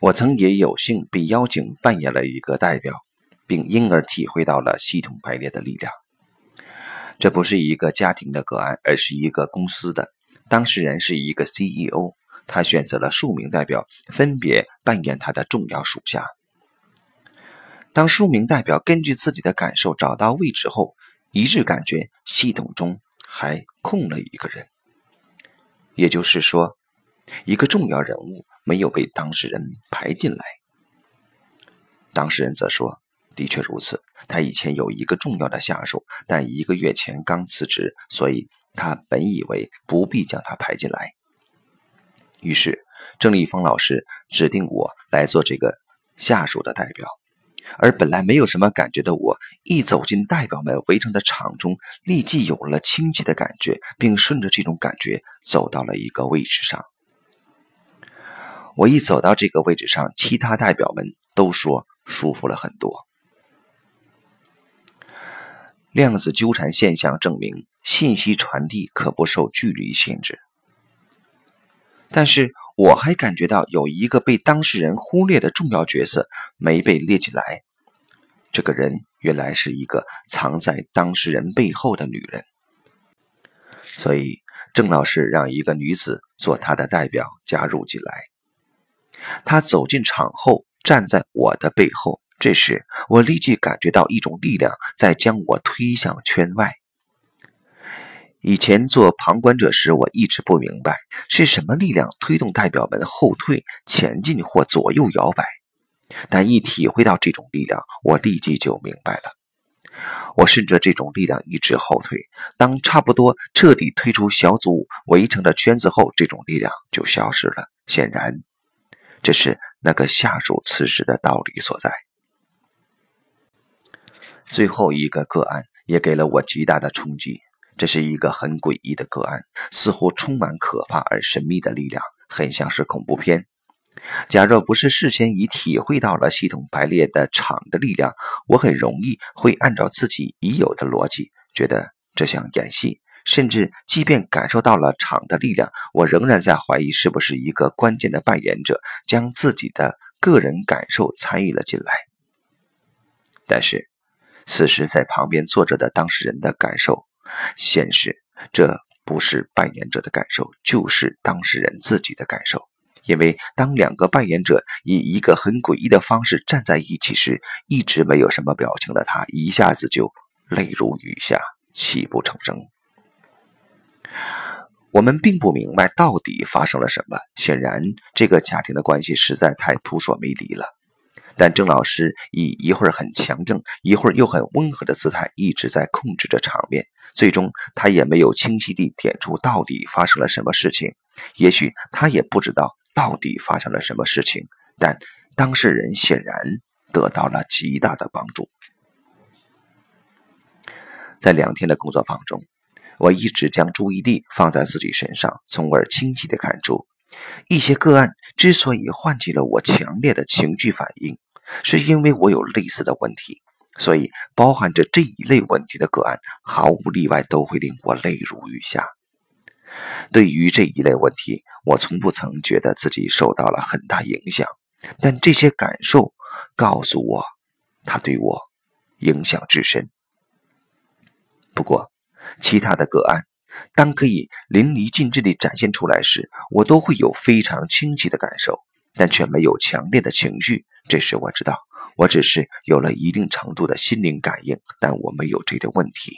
我曾也有幸被邀请扮演了一个代表，并因而体会到了系统排列的力量。这不是一个家庭的个案，而是一个公司的当事人是一个 CEO，他选择了数名代表，分别扮演他的重要属下。当数名代表根据自己的感受找到位置后，一致感觉系统中还空了一个人，也就是说，一个重要人物没有被当事人排进来。当事人则说：“的确如此，他以前有一个重要的下属，但一个月前刚辞职，所以他本以为不必将他排进来。”于是，郑立峰老师指定我来做这个下属的代表。而本来没有什么感觉的我，一走进代表们围成的场中，立即有了亲切的感觉，并顺着这种感觉走到了一个位置上。我一走到这个位置上，其他代表们都说舒服了很多。量子纠缠现象证明，信息传递可不受距离限制。但是我还感觉到有一个被当事人忽略的重要角色没被列进来。这个人原来是一个藏在当事人背后的女人，所以郑老师让一个女子做他的代表加入进来。他走进场后，站在我的背后。这时，我立即感觉到一种力量在将我推向圈外。以前做旁观者时，我一直不明白是什么力量推动代表们后退、前进或左右摇摆。但一体会到这种力量，我立即就明白了。我顺着这种力量一直后退，当差不多彻底退出小组围成的圈子后，这种力量就消失了。显然，这是那个下属辞职的道理所在。最后一个个案也给了我极大的冲击。这是一个很诡异的个案，似乎充满可怕而神秘的力量，很像是恐怖片。假若不是事先已体会到了系统排列的场的力量，我很容易会按照自己已有的逻辑，觉得这像演戏。甚至即便感受到了场的力量，我仍然在怀疑是不是一个关键的扮演者将自己的个人感受参与了进来。但是，此时在旁边坐着的当事人的感受。显示这不是扮演者的感受，就是当事人自己的感受。因为当两个扮演者以一个很诡异的方式站在一起时，一直没有什么表情的他一下子就泪如雨下，泣不成声。我们并不明白到底发生了什么。显然，这个家庭的关系实在太扑朔迷离了。但郑老师以一会儿很强硬，一会儿又很温和的姿态，一直在控制着场面。最终，他也没有清晰地点出到底发生了什么事情。也许他也不知道到底发生了什么事情，但当事人显然得到了极大的帮助。在两天的工作坊中，我一直将注意力放在自己身上，从而清晰地看出，一些个案之所以唤起了我强烈的情绪反应，是因为我有类似的问题。所以，包含着这一类问题的个案，毫无例外都会令我泪如雨下。对于这一类问题，我从不曾觉得自己受到了很大影响，但这些感受告诉我，它对我影响至深。不过，其他的个案，当可以淋漓尽致地展现出来时，我都会有非常清晰的感受，但却没有强烈的情绪。这时，我知道。我只是有了一定程度的心灵感应，但我没有这个问题。